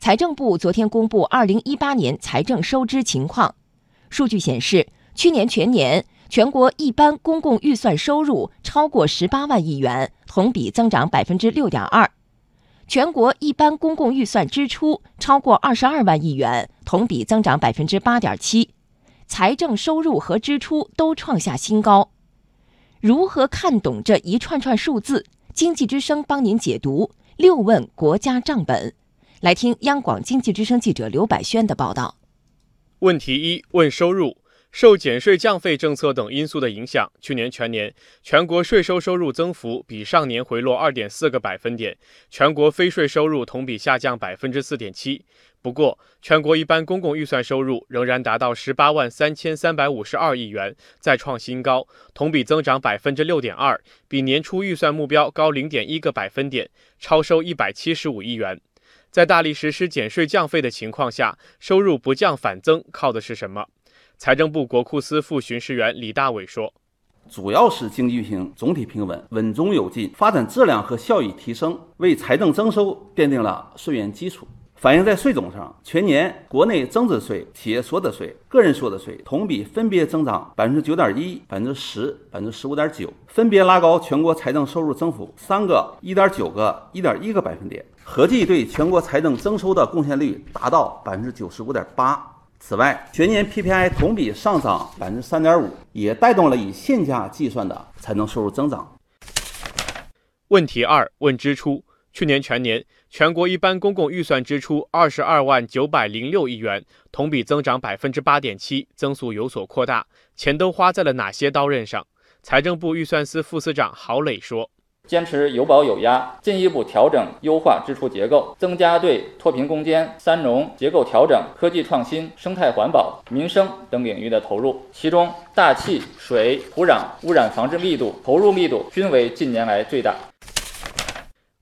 财政部昨天公布二零一八年财政收支情况，数据显示，去年全年全国一般公共预算收入超过十八万亿元，同比增长百分之六点二；全国一般公共预算支出超过二十二万亿元，同比增长百分之八点七。财政收入和支出都创下新高。如何看懂这一串串数字？经济之声帮您解读。六问国家账本。来听央广经济之声记者刘百轩的报道。问题一：问收入，受减税降费政策等因素的影响，去年全年全国税收收入增幅比上年回落二点四个百分点，全国非税收入同比下降百分之四点七。不过，全国一般公共预算收入仍然达到十八万三千三百五十二亿元，再创新高，同比增长百分之六点二，比年初预算目标高零点一个百分点，超收一百七十五亿元。在大力实施减税降费的情况下，收入不降反增，靠的是什么？财政部国库司副巡视员李大伟说：“主要是经济运行总体平稳、稳中有进，发展质量和效益提升，为财政增收奠定了税源基础。反映在税种上，全年国内增值税、企业所得税、个人所得税同比分别增长百分之九点一、百分之十、百分之十五点九，分别拉高全国财政收入增幅三个、一点九个、一点一个百分点。”合计对全国财政增收的贡献率达到百分之九十五点八。此外，全年 PPI 同比上涨百分之三点五，也带动了以现价计算的财政收入增长。问题二：问支出。去年全年全国一般公共预算支出二十二万九百零六亿元，同比增长百分之八点七，增速有所扩大。钱都花在了哪些刀刃上？财政部预算司副司长郝磊说。坚持有保有压，进一步调整优化支出结构，增加对脱贫攻坚、三农结构调整、科技创新、生态环保、民生等领域的投入。其中，大气、水、土壤污染防治力度投入力度均为近年来最大。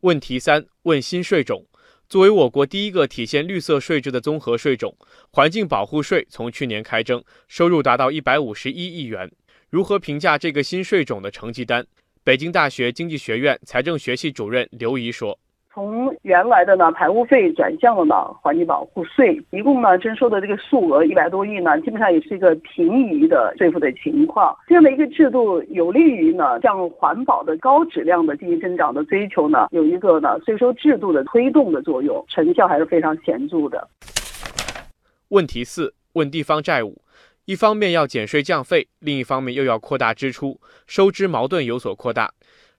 问题三：问新税种。作为我国第一个体现绿色税制的综合税种，环境保护税从去年开征，收入达到一百五十一亿元。如何评价这个新税种的成绩单？北京大学经济学院财政学系主任刘怡说：“从原来的呢排污费转向了呢环境保护税，一共呢征收的这个数额一百多亿呢，基本上也是一个平移的税负的情况。这样的一个制度有利于呢向环保的高质量的经济增长的追求呢，有一个呢税收制度的推动的作用，成效还是非常显著的。”问题四：问地方债务。一方面要减税降费，另一方面又要扩大支出，收支矛盾有所扩大，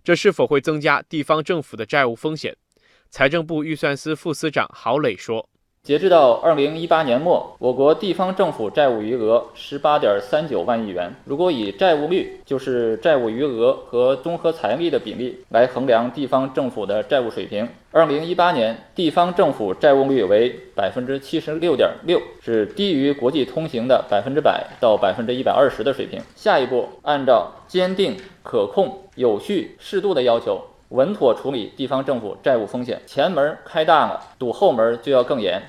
这是否会增加地方政府的债务风险？财政部预算司副司长郝磊说。截至到二零一八年末，我国地方政府债务余额十八点三九万亿元。如果以债务率，就是债务余额和综合财力的比例来衡量地方政府的债务水平，二零一八年地方政府债务率为百分之七十六点六，是低于国际通行的百分之百到百分之一百二十的水平。下一步，按照坚定、可控、有序、适度的要求。稳妥处理地方政府债务风险，前门开大了，堵后门就要更严。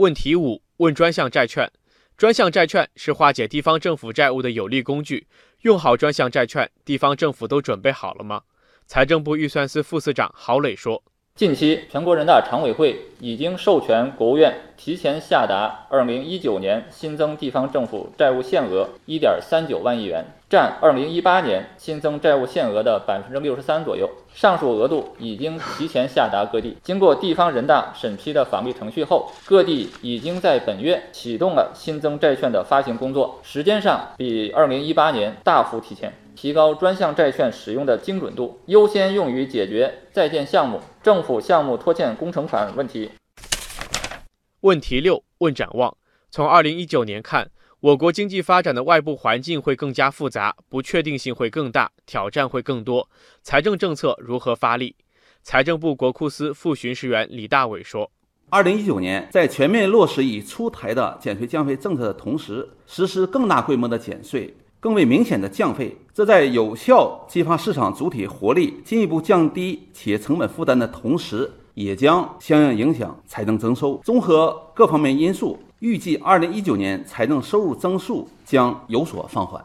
问题五：问专项债券。专项债券是化解地方政府债务的有力工具，用好专项债券，地方政府都准备好了吗？财政部预算司副司长郝磊说。近期，全国人大常委会已经授权国务院提前下达二零一九年新增地方政府债务限额一点三九万亿元，占二零一八年新增债务限额的百分之六十三左右。上述额度已经提前下达各地，经过地方人大审批的法律程序后，各地已经在本月启动了新增债券的发行工作，时间上比二零一八年大幅提前。提高专项债券使用的精准度，优先用于解决在建项目、政府项目拖欠工程款问题。问题六：问展望。从二零一九年看，我国经济发展的外部环境会更加复杂，不确定性会更大，挑战会更多。财政政策如何发力？财政部国库司副巡视员李大伟说：“二零一九年，在全面落实已出台的减税降费政策的同时，实施更大规模的减税。”更为明显的降费，这在有效激发市场主体活力、进一步降低企业成本负担的同时，也将相应影响财政增收。综合各方面因素，预计二零一九年财政收入增速将有所放缓。